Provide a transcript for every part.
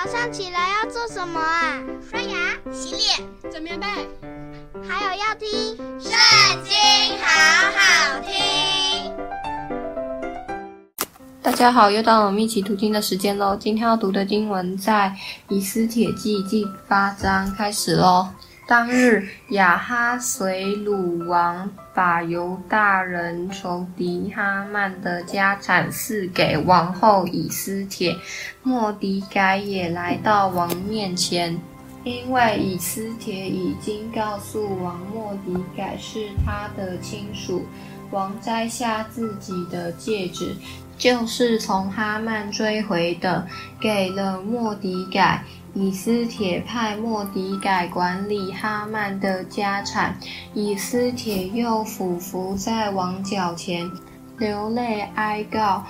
早上起来要做什么啊？刷牙、洗脸、整棉被，还有要听《圣经》，好好听。大家好，又到了我们一起读经的时间喽。今天要读的经文在《以斯帖记》第八章开始喽。当日，亚哈随鲁王把犹大人仇敌哈曼的家产赐给王后以斯帖，莫迪改也来到王面前，因为以斯帖已经告诉王莫迪改是他的亲属。王摘下自己的戒指，就是从哈曼追回的，给了莫迪改。以斯帖派莫迪改管理哈曼的家产，以斯帖又俯伏在王脚前，流泪哀告，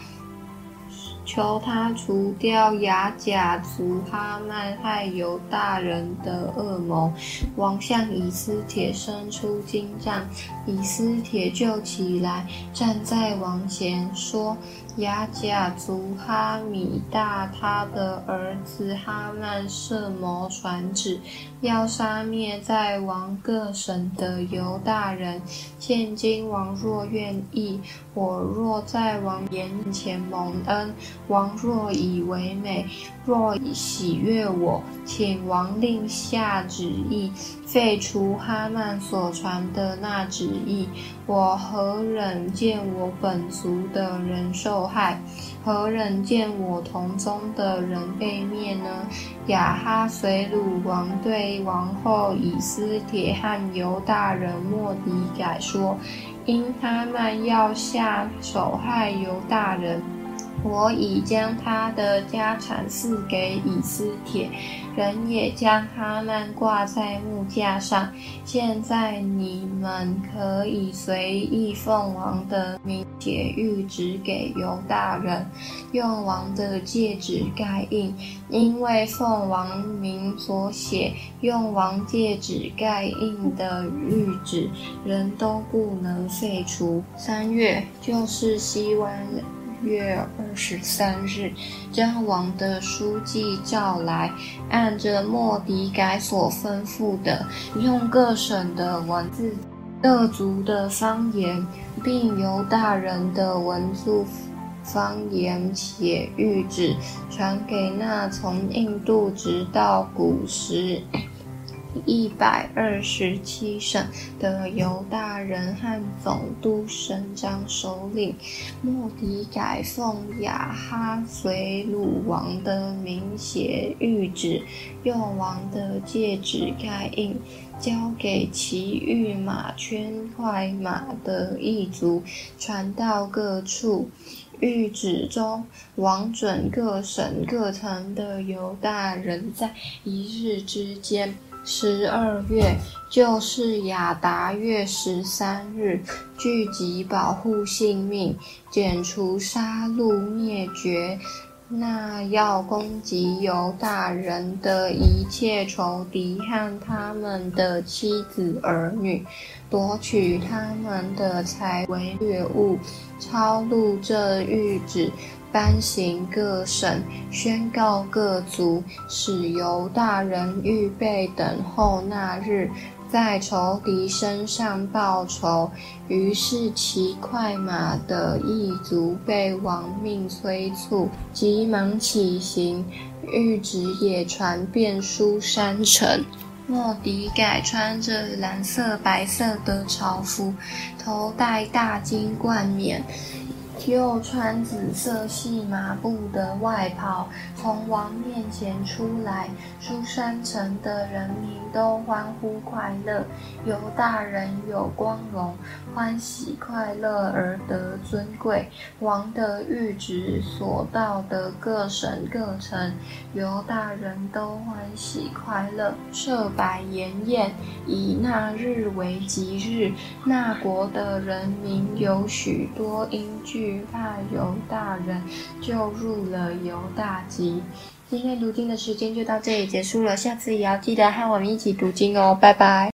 求他除掉亚甲族哈曼害犹大人的恶谋。王向以斯帖伸出金杖，以斯帖就起来，站在王前，说。亚甲族哈米大他的儿子哈曼设谋传旨，要杀灭在王各省的犹大人。现今王若愿意，我若在王眼前蒙恩，王若以为美，若以喜悦我，请王令下旨意，废除哈曼所传的那旨意。我何忍见我本族的人受害？何忍见我同宗的人被灭呢？雅哈随鲁王对王后以斯铁汉犹大人莫迪改说：因他们要下手害犹大人。我已将他的家产赐给以斯帖，人也将哈曼挂在木架上。现在你们可以随意奉王的名写諭旨给犹大人，用王的戒指盖印，因为奉王名所写、用王戒指盖印的谕旨，人都不能废除。三月就是西湾月二十三日，将王的书记召来，按着莫迪改所吩咐的，用各省的文字、各族的方言，并由大人的文字方言写谕旨，传给那从印度直到古时。一百二十七省的犹大人和总督、省长、首领，莫迪改奉亚哈随鲁王的名写谕旨，用王的戒指盖印，交给骑御马圈快马的异族，传到各处。谕旨中，王准各省各城的犹大人在一日之间。十二月，就是雅达月十三日，聚集保护性命，减除杀戮灭绝，那要攻击犹大人的一切仇敌和他们的妻子儿女，夺取他们的财为掠物，抄录这谕旨。颁行各省，宣告各族，使犹大人预备等候那日，在仇敌身上报仇。于是骑快马的异族被王命催促，急忙起行。諭旨也传遍书山城。莫迪改穿着蓝色、白色的朝服，头戴大金冠冕。又穿紫色细麻布的外袍，从王面前出来，书珊城的人民都欢呼快乐，犹大人有光荣，欢喜快乐而得尊贵。王的谕旨所到的各省各城，犹大人都欢喜快乐，设摆筵宴，以那日为吉日。那国的人民有许多因惧。惧怕犹大人，就入了犹大籍。今天读经的时间就到这里结束了，下次也要记得和我们一起读经哦，拜拜。